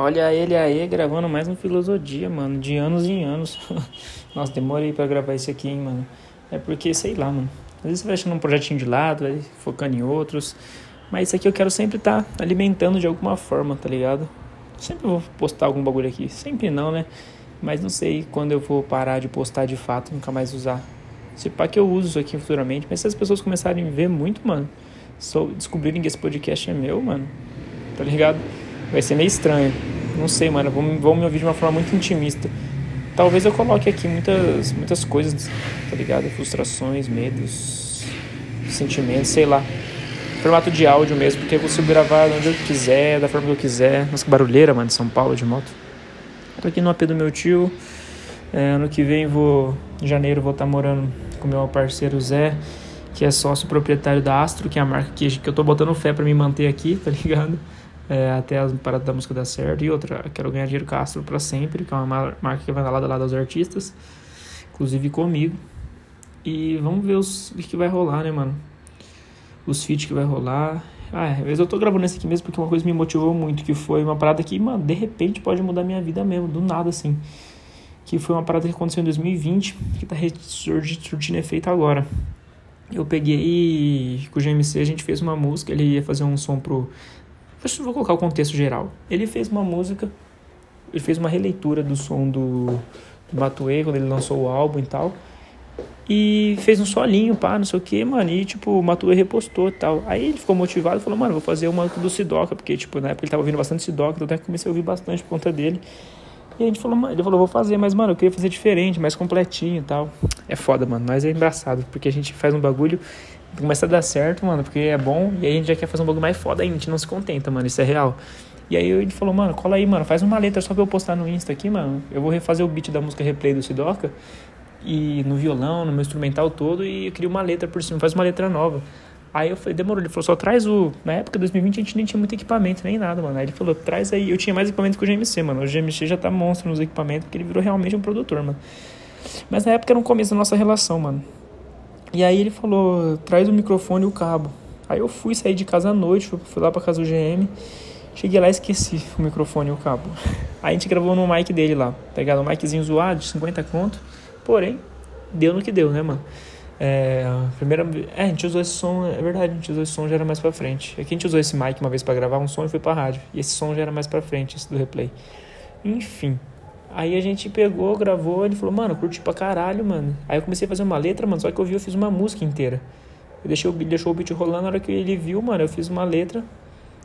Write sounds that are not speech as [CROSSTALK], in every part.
Olha ele aí gravando mais um Filosofia, mano, de anos em anos. [LAUGHS] Nossa, demorei pra gravar isso aqui, hein, mano. É porque, sei lá, mano. Às vezes você vai achando um projetinho de lado, vai focando em outros. Mas isso aqui eu quero sempre estar tá alimentando de alguma forma, tá ligado? Sempre vou postar algum bagulho aqui. Sempre não, né? Mas não sei quando eu vou parar de postar de fato, nunca mais usar. Se pá que eu uso isso aqui futuramente. Mas se as pessoas começarem a ver muito, mano, só descobrirem que esse podcast é meu, mano, tá ligado? Vai ser meio estranho. Não sei, mano. Vão, vão me ouvir de uma forma muito intimista. Talvez eu coloque aqui muitas, muitas coisas, tá ligado? Frustrações, medos, sentimentos, sei lá. Formato de áudio mesmo, porque eu consigo gravar onde eu quiser, da forma que eu quiser. Nossa, que barulheira, mano, de São Paulo de moto. Tô aqui no AP do meu tio. É, ano que vem vou. Em janeiro vou estar tá morando com meu parceiro Zé, que é sócio proprietário da Astro, que é a marca que, que eu tô botando fé para me manter aqui, [LAUGHS] tá ligado? É, até as paradas da música dar certo. E outra, quero ganhar dinheiro com a Astro pra sempre, que é uma marca que vai lado a lado dos artistas, inclusive comigo. E vamos ver os, o que vai rolar, né, mano? Os feats que vai rolar. Ah, às vezes eu tô gravando esse aqui mesmo porque uma coisa me motivou muito, que foi uma parada que, mano, de repente pode mudar minha vida mesmo, do nada, assim. Que foi uma parada que aconteceu em 2020, que tá surtindo efeito agora. Eu peguei com o GMC, a gente fez uma música, ele ia fazer um som pro. Vou colocar o contexto geral. Ele fez uma música, ele fez uma releitura do som do, do Matuê, quando ele lançou o álbum e tal. E fez um solinho, pá, não sei o que, mano. E, tipo, o Matuê repostou e tal. Aí ele ficou motivado e falou, mano, vou fazer uma do Sidoca, porque, tipo, na época ele tava ouvindo bastante Sidoca, então até comecei a ouvir bastante por conta dele. E a gente falou, ele falou, vou fazer, mas, mano, eu queria fazer diferente, mais completinho e tal. É foda, mano, mas é engraçado, porque a gente faz um bagulho, começa a dar certo, mano, porque é bom, e aí a gente já quer fazer um bagulho mais foda ainda, a gente não se contenta, mano, isso é real. E aí ele falou, mano, cola aí, mano, faz uma letra só pra eu postar no Insta aqui, mano. Eu vou refazer o beat da música Replay do Sidoca, e no violão, no meu instrumental todo, e eu queria uma letra por cima, faz uma letra nova. Aí eu falei, demorou. Ele falou, só traz o. Na época, 2020, a gente nem tinha muito equipamento, nem nada, mano. Aí ele falou, traz aí. Eu tinha mais equipamento que o GMC, mano. O GMC já tá monstro nos equipamentos, porque ele virou realmente um produtor, mano. Mas na época era um começo da nossa relação, mano. E aí ele falou, traz o microfone e o cabo. Aí eu fui sair de casa à noite, fui lá pra casa do GM. Cheguei lá e esqueci o microfone e o cabo. [LAUGHS] Aí a gente gravou no mic dele lá. Pegaram um miczinho zoado de 50 conto. Porém, deu no que deu, né, mano? É, primeira é, a gente usou esse som, é verdade, a gente usou esse som já era mais pra frente. Aqui é a gente usou esse mic uma vez para gravar um som e foi pra rádio. E esse som já era mais pra frente, esse do replay. Enfim. Aí a gente pegou, gravou, ele falou, mano, curti pra caralho, mano. Aí eu comecei a fazer uma letra, mano, só que eu vi, eu fiz uma música inteira. Eu deixei deixou o beat rolando, na hora que ele viu, mano, eu fiz uma letra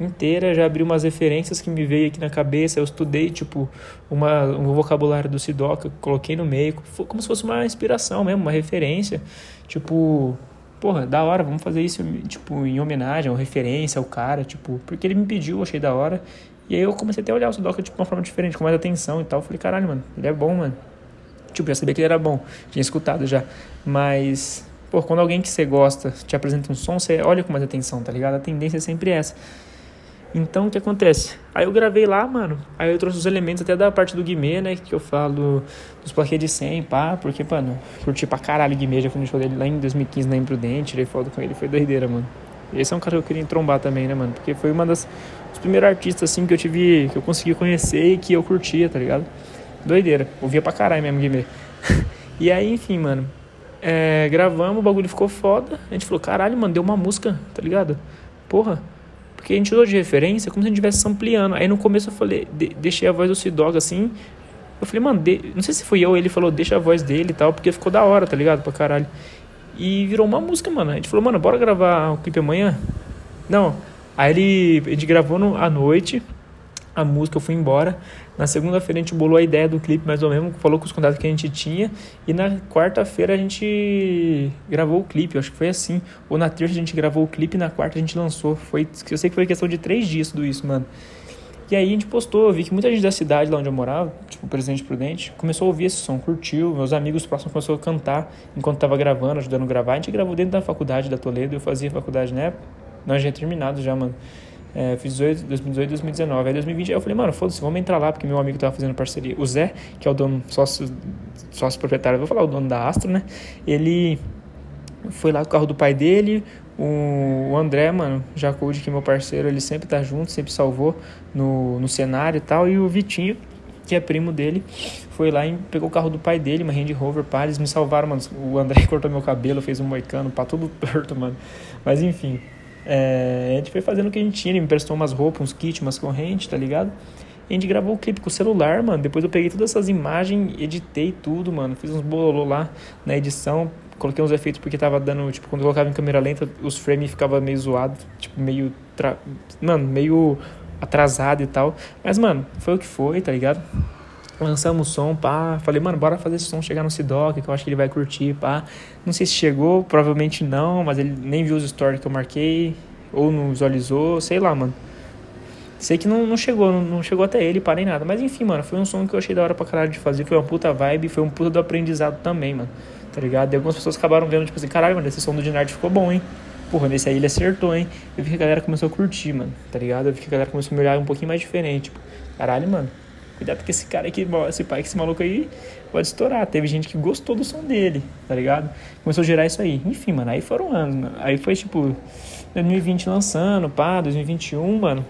inteira, já abri umas referências que me veio aqui na cabeça, eu estudei, tipo, uma, um vocabulário do Sidoca, coloquei no meio, como se fosse uma inspiração mesmo, uma referência, tipo, porra, da hora, vamos fazer isso, tipo, em homenagem, ou referência ao cara, tipo, porque ele me pediu, achei da hora, e aí eu comecei até a olhar o Sidoca, tipo, de uma forma diferente, com mais atenção e tal, falei, caralho, mano, ele é bom, mano, tipo, já sabia que ele era bom, tinha escutado já, mas... Pô, quando alguém que você gosta te apresenta um som, você olha com mais atenção, tá ligado? A tendência é sempre essa. Então, o que acontece? Aí eu gravei lá, mano. Aí eu trouxe os elementos até da parte do Guimê, né? Que eu falo dos plaquês de 100, pá. Porque, mano, curti pra caralho o Guimê. Já fui no show dele lá em 2015 na Imprudente. Tirei foto com ele. Foi doideira, mano. Esse é um cara que eu queria trombar também, né, mano? Porque foi uma das primeiros artistas, assim, que eu tive... Que eu consegui conhecer e que eu curtia, tá ligado? Doideira. Ouvia pra caralho mesmo Guimê. [LAUGHS] e aí, enfim, mano. É, gravamos, o bagulho ficou foda. A gente falou, caralho, mano, deu uma música, tá ligado? Porra porque a gente usou de referência como se a gente estivesse ampliando. Aí no começo eu falei, de, deixei a voz do Sidog assim. Eu falei, mano, não sei se fui eu ele falou, deixa a voz dele e tal, porque ficou da hora, tá ligado? Pra caralho. E virou uma música, mano. A gente falou, mano, bora gravar o clipe amanhã? Não. Aí ele, gente gravou no, à noite a música, eu fui embora. Na segunda-feira a gente bolou a ideia do clipe mais ou menos, falou com os contatos que a gente tinha. E na quarta-feira a gente gravou o clipe, acho que foi assim. Ou na terça a gente gravou o clipe e na quarta a gente lançou. Foi, eu sei que foi questão de três dias tudo isso, mano. E aí a gente postou, eu vi que muita gente da cidade lá onde eu morava, tipo Presidente Prudente, começou a ouvir esse som, curtiu. Meus amigos próximos começaram a cantar enquanto tava gravando, ajudando a gravar. A gente gravou dentro da faculdade da Toledo, eu fazia faculdade na época. Nós já terminado já, mano. É, fiz 2018, 2019. Aí 2020 eu falei, mano, foda-se, vamos entrar lá, porque meu amigo tava fazendo parceria. O Zé, que é o dono, sócio, sócio proprietário, vou falar o dono da Astro, né? Ele foi lá com o carro do pai dele, O André, mano, Jacude, que é meu parceiro, ele sempre tá junto, sempre salvou no, no cenário e tal. E o Vitinho, que é primo dele, foi lá e pegou o carro do pai dele, uma Range Rover, pá, eles me salvaram, mano. O André [LAUGHS] cortou meu cabelo, fez um moicano, pá, tudo torto, mano. Mas enfim, é, a gente foi fazendo o que a gente tinha, ele me prestou umas roupas, uns kits, umas correntes, tá ligado? E a gente gravou o clipe com o celular, mano. Depois eu peguei todas essas imagens, editei tudo, mano. Fiz uns bololô lá na edição, coloquei uns efeitos porque tava dando, tipo, quando eu colocava em câmera lenta, os frames ficavam meio zoados, tipo, meio. Tra... Mano, meio atrasado e tal. Mas, mano, foi o que foi, tá ligado? Lançamos o som, pá. Falei, mano, bora fazer esse som chegar no Sidoc, que eu acho que ele vai curtir, pá. Não sei se chegou, provavelmente não, mas ele nem viu os stories que eu marquei, ou não visualizou, sei lá, mano. Sei que não, não chegou, não, não, chegou até ele, para nem nada. Mas enfim, mano, foi um som que eu achei da hora pra caralho de fazer. Foi uma puta vibe, foi um puta do aprendizado também, mano. Tá ligado? E algumas pessoas acabaram vendo, tipo assim, caralho, mano, esse som do Dinard ficou bom, hein? Porra, nesse aí ele acertou, hein? Eu vi que a galera começou a curtir, mano, tá ligado? Eu vi que a galera começou a me olhar um pouquinho mais diferente. Tipo, caralho, mano, cuidado porque esse cara aqui, esse pai, esse maluco aí pode estourar. Teve gente que gostou do som dele, tá ligado? Começou a gerar isso aí. Enfim, mano, aí foram anos, mano. Aí foi tipo 2020 lançando, pá, 2021, mano.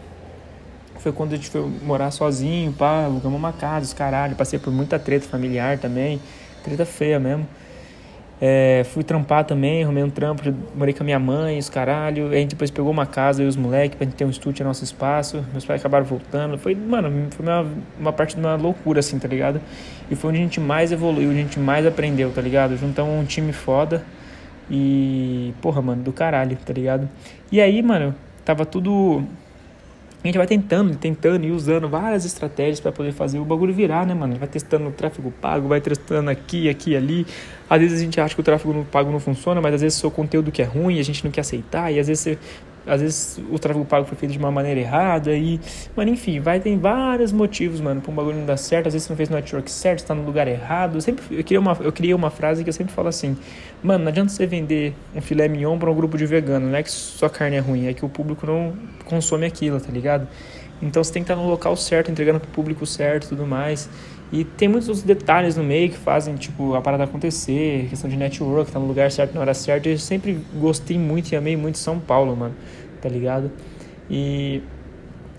Foi quando a gente foi morar sozinho, pá, alugamos uma casa, os caralho. Passei por muita treta familiar também, treta feia mesmo. É, fui trampar também, arrumei um trampo, morei com a minha mãe, os caralho. A gente depois pegou uma casa e os moleques pra gente ter um estúdio no nosso espaço. Meus pais acabaram voltando. Foi, mano, foi uma, uma parte de uma loucura, assim, tá ligado? E foi onde a gente mais evoluiu, onde a gente mais aprendeu, tá ligado? Juntamos um time foda e, porra, mano, do caralho, tá ligado? E aí, mano, tava tudo a gente vai tentando, tentando e usando várias estratégias para poder fazer o bagulho virar, né, mano? Vai testando o tráfego pago, vai testando aqui, aqui, ali. Às vezes a gente acha que o tráfego pago não funciona, mas às vezes o seu conteúdo que é ruim, a gente não quer aceitar, e às vezes você às vezes o tráfego pago foi feito de uma maneira errada e, mano, enfim, vai tem vários motivos, mano, para um bagulho não dar certo, às vezes você não fez no network certo, está no lugar errado. Eu sempre eu criei uma eu criei uma frase que eu sempre falo assim: "Mano, não adianta você vender um filé mignon para um grupo de vegano, não é que sua carne é ruim, é que o público não consome aquilo, tá ligado? Então você tem que estar no local certo, entregando pro público certo, tudo mais. E tem muitos outros detalhes no meio que fazem, tipo, a parada acontecer, questão de network, tá no lugar certo na hora certa. Eu sempre gostei muito e amei muito São Paulo, mano, tá ligado? E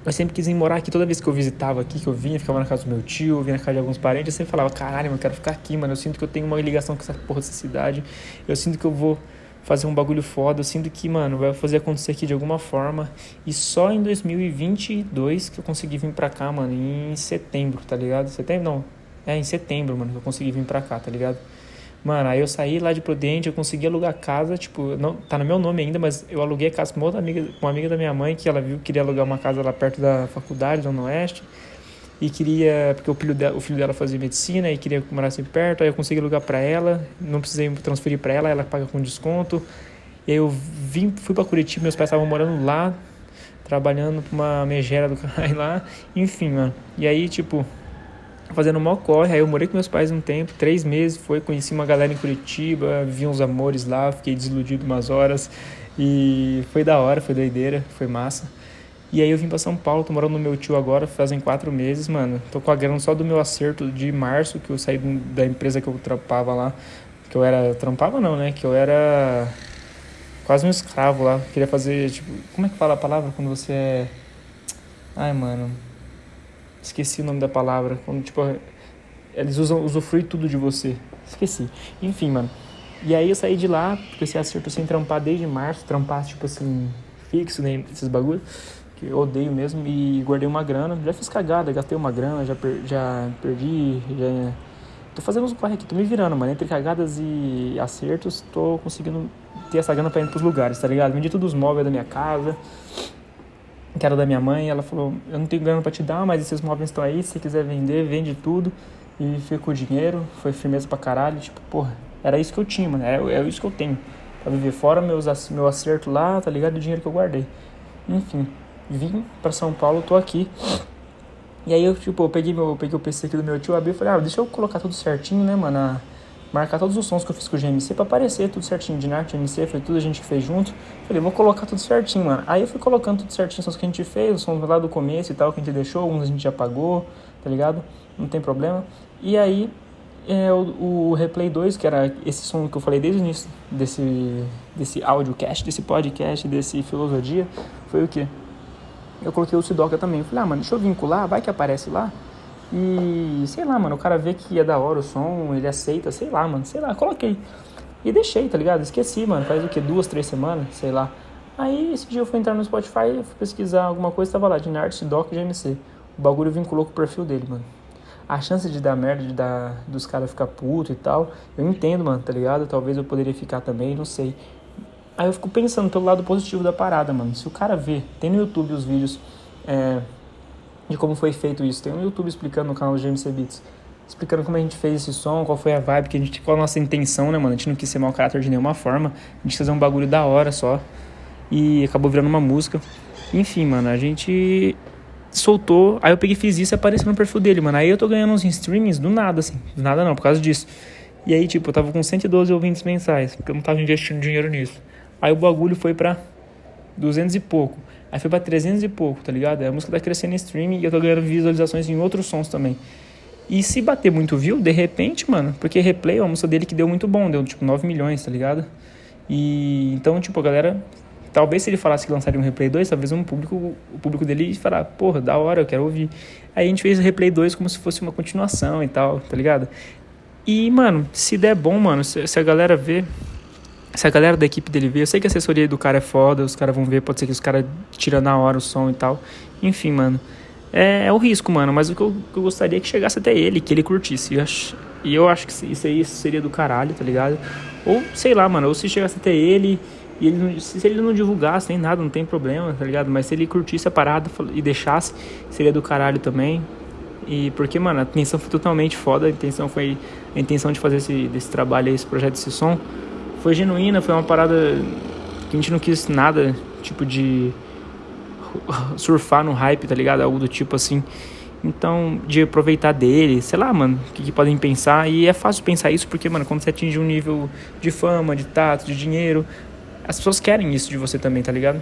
eu sempre quis ir morar aqui. Toda vez que eu visitava aqui, que eu vinha, ficava na casa do meu tio, vinha na casa de alguns parentes, eu sempre falava, caralho, eu quero ficar aqui, mano. Eu sinto que eu tenho uma ligação com essa porra dessa cidade. Eu sinto que eu vou fazer um bagulho foda. Eu sinto que, mano, vai fazer acontecer aqui de alguma forma. E só em 2022 que eu consegui vir pra cá, mano, em setembro, tá ligado? Setembro não. É, em setembro, mano, que eu consegui vir pra cá, tá ligado? Mano, aí eu saí lá de Prudente, eu consegui alugar casa, tipo, não tá no meu nome ainda, mas eu aluguei a casa com uma outra amiga, uma amiga da minha mãe, que ela viu que queria alugar uma casa lá perto da faculdade, Zona Oeste e queria, porque o filho, dela, o filho dela fazia medicina e queria morar assim perto, aí eu consegui alugar para ela, não precisei transferir para ela, ela paga com desconto. E aí eu vim, fui para Curitiba, meus pais estavam morando lá, trabalhando pra uma megera do caralho lá, enfim, mano. E aí, tipo, fazendo mal corre, aí eu morei com meus pais um tempo, três meses, foi, conheci uma galera em Curitiba, vi uns amores lá, fiquei desiludido umas horas, e foi da hora, foi doideira, foi massa. E aí eu vim para São Paulo, tô morando no meu tio agora, fazem quatro meses, mano. Tô com a grana só do meu acerto de março, que eu saí da empresa que eu trampava lá. Que eu era. Trampava não, né? Que eu era quase um escravo lá. Queria fazer, tipo. Como é que fala a palavra quando você é. Ai, mano. Esqueci o nome da palavra. Quando, tipo. Eles usam usufrui tudo de você. Esqueci. Enfim, mano. E aí eu saí de lá, porque esse acerto sem trampar desde março, trampar, tipo assim, fixo, né? Esses bagulhos que eu odeio mesmo, e guardei uma grana. Já fiz cagada, gastei uma grana, já, per, já perdi, já. Tô fazendo uns corre aqui, tô me virando, mano. Entre cagadas e acertos, tô conseguindo ter essa grana pra ir pros lugares, tá ligado? Vendi todos os móveis da minha casa, que era da minha mãe. Ela falou: Eu não tenho grana pra te dar, mas esses móveis estão aí. Se você quiser vender, vende tudo. E fica com o dinheiro. Foi firmeza pra caralho. Tipo, porra, era isso que eu tinha, mano. Era, era isso que eu tenho. Pra viver fora meus, meu acerto lá, tá ligado? O dinheiro que eu guardei. Enfim vim para São Paulo, tô aqui. E aí eu, tipo, eu peguei, meu, eu peguei o PC aqui do meu tio, abri e falei, ah, deixa eu colocar tudo certinho, né, mano? marcar todos os sons que eu fiz com o GMC pra aparecer tudo certinho. De GMC, foi tudo a gente fez junto. Falei, vou colocar tudo certinho, mano. Aí eu fui colocando tudo certinho, os sons que a gente fez, os sons lá do começo e tal, que a gente deixou, alguns a gente já pagou, tá ligado? Não tem problema. E aí é, o, o Replay 2, que era esse som que eu falei desde o início desse, desse audiocast, desse podcast, desse filosofia, foi o quê? Eu coloquei o Sidoca também. Eu falei, ah, mano, deixa eu vincular, vai que aparece lá. E sei lá, mano, o cara vê que é da hora o som, ele aceita, sei lá, mano, sei lá, coloquei. E deixei, tá ligado? Esqueci, mano, faz o que? Duas, três semanas, sei lá. Aí esse dia eu fui entrar no Spotify, fui pesquisar alguma coisa, tava lá, de Nart, Sidoc e GMC. O bagulho vinculou com o perfil dele, mano a chance de dar merda, de dar, dos caras ficar puto e tal, eu entendo, mano, tá ligado? Talvez eu poderia ficar também, não sei. Aí eu fico pensando pelo lado positivo da parada, mano. Se o cara vê, tem no YouTube os vídeos é, de como foi feito isso. Tem no YouTube explicando no canal do GMC Beats. Explicando como a gente fez esse som, qual foi a vibe, que a gente, qual a nossa intenção, né, mano? A gente não quis ser mau caráter de nenhuma forma. A gente fazer um bagulho da hora só. E acabou virando uma música. Enfim, mano, a gente soltou. Aí eu peguei fiz isso e apareceu no perfil dele, mano. Aí eu tô ganhando uns streamings do nada, assim. Do nada não, por causa disso. E aí, tipo, eu tava com 112 ouvintes mensais, porque eu não tava investindo dinheiro nisso. Aí o bagulho foi pra 200 e pouco. Aí foi pra 300 e pouco, tá ligado? A música tá crescendo em streaming e eu tô ganhando visualizações em outros sons também. E se bater muito view, de repente, mano, porque replay, a música dele que deu muito bom, deu tipo 9 milhões, tá ligado? E então, tipo, a galera Talvez se ele falasse que lançaria um Replay 2, talvez um público, o público dele falar, porra, da hora, eu quero ouvir. Aí a gente fez o Replay 2 como se fosse uma continuação e tal, tá ligado? E, mano, se der bom, mano, se, se a galera ver, se a galera da equipe dele ver, eu sei que a assessoria do cara é foda, os caras vão ver, pode ser que os caras tiram na hora o som e tal. Enfim, mano. É, é o risco, mano, mas o que eu, eu, gostaria é que chegasse até ele, que ele curtisse. Eu acho, e eu acho que isso aí seria do caralho, tá ligado? Ou, sei lá, mano, ou se chegasse até ele e ele se ele não divulgasse nem nada, não tem problema, tá ligado? Mas se ele curtisse a parada e deixasse, seria do caralho também. E porque, mano, a intenção foi totalmente foda. A intenção foi. A intenção de fazer esse, desse trabalho, esse projeto, esse som, foi genuína, foi uma parada que a gente não quis nada, tipo de [LAUGHS] surfar no hype, tá ligado? Algo do tipo assim. Então, de aproveitar dele, sei lá, mano, o que, que, podem pensar. E é fácil pensar isso porque, mano, quando você atinge um nível de fama, de tato, de dinheiro, as pessoas querem isso de você também, tá ligado?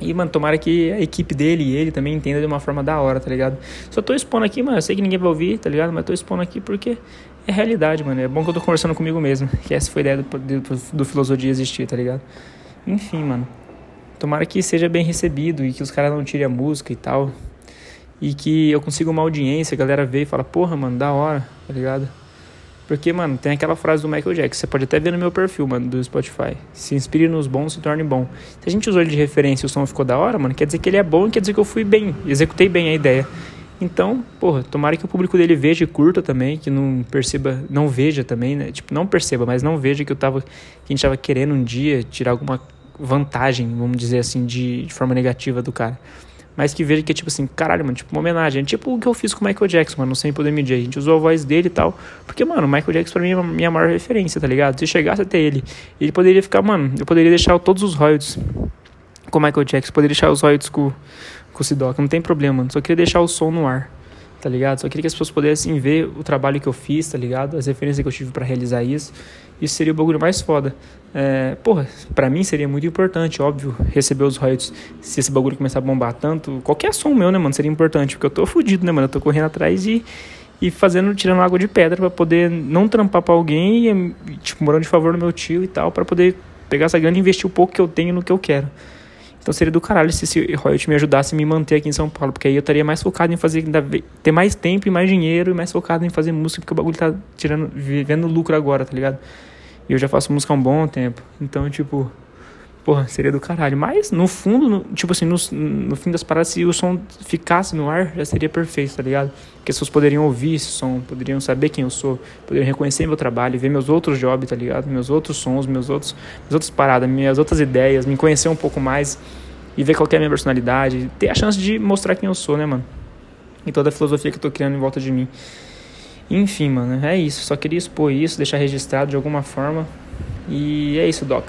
E, mano, tomara que a equipe dele e ele também entenda de uma forma da hora, tá ligado? Só tô expondo aqui, mano, eu sei que ninguém vai ouvir, tá ligado? Mas tô expondo aqui porque é realidade, mano. É bom que eu tô conversando comigo mesmo. Que essa foi a ideia do, do, do Filosofia existir, tá ligado? Enfim, mano. Tomara que seja bem recebido e que os caras não tirem a música e tal. E que eu consiga uma audiência, a galera vê e fala, porra, mano, da hora, tá ligado? Porque, mano, tem aquela frase do Michael Jackson, você pode até ver no meu perfil, mano, do Spotify. Se inspire nos bons, se torne bom. Se a gente usou ele de referência e o som ficou da hora, mano, quer dizer que ele é bom e quer dizer que eu fui bem, executei bem a ideia. Então, porra, tomara que o público dele veja e curta também, que não perceba, não veja também, né? Tipo, não perceba, mas não veja que eu tava, que a gente tava querendo um dia tirar alguma vantagem, vamos dizer assim, de, de forma negativa do cara mas que veja que é tipo assim, caralho, mano, tipo uma homenagem. É tipo o que eu fiz com o Michael Jackson, mano, no Sem Poder Medir. A gente usou a voz dele e tal. Porque, mano, o Michael Jackson pra mim é a minha maior referência, tá ligado? Se chegasse até ele, ele poderia ficar, mano, eu poderia deixar todos os royalties com o Michael Jackson, poderia deixar os royalties com, com o Sidoc, não tem problema, mano. Só queria deixar o som no ar, tá ligado? Só queria que as pessoas pudessem ver o trabalho que eu fiz, tá ligado? As referências que eu tive para realizar isso. Isso seria o bagulho mais foda. É, porra, pra mim seria muito importante, óbvio, receber os royalties. Se esse bagulho começar a bombar tanto, qualquer som meu, né, mano, seria importante. Porque eu tô fudido, né, mano? Eu tô correndo atrás e, e fazendo, tirando água de pedra para poder não trampar pra alguém e, tipo, morando de favor no meu tio e tal, para poder pegar essa grana e investir o pouco que eu tenho no que eu quero. Então seria do caralho se esse royalty me ajudasse a me manter aqui em São Paulo, porque aí eu estaria mais focado em fazer, ter mais tempo e mais dinheiro e mais focado em fazer música, porque o bagulho tá tirando, vivendo lucro agora, tá ligado? E eu já faço música há um bom tempo. Então, tipo, porra, seria do caralho. Mas, no fundo, no, tipo assim, no, no fim das paradas, se o som ficasse no ar, já seria perfeito, tá ligado? Porque as pessoas poderiam ouvir esse som, poderiam saber quem eu sou, poderiam reconhecer meu trabalho, ver meus outros jobs, tá ligado? Meus outros sons, meus outros, minhas outras paradas, minhas outras ideias, me conhecer um pouco mais e ver qual é a minha personalidade. Ter a chance de mostrar quem eu sou, né, mano? E toda a filosofia que eu tô criando em volta de mim. Enfim, mano, é isso. Só queria expor isso, deixar registrado de alguma forma. E é isso, Doc.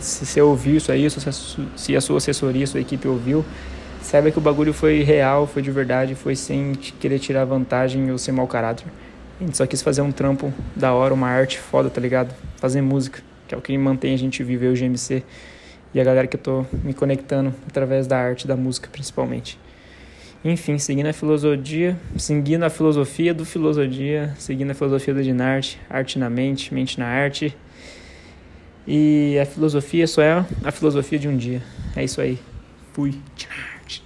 Se você ouviu isso aí, se a sua assessoria, sua equipe ouviu, saiba que o bagulho foi real, foi de verdade, foi sem querer tirar vantagem ou ser mau caráter. A gente só quis fazer um trampo da hora, uma arte foda, tá ligado? Fazer música, que é o que mantém a gente viver o GMC e a galera que eu tô me conectando através da arte, da música principalmente. Enfim, seguindo a filosofia, seguindo a filosofia do filosofia, seguindo a filosofia do Dinarte, arte na mente, mente na arte. E a filosofia só é a filosofia de um dia. É isso aí. Fui. Tchau.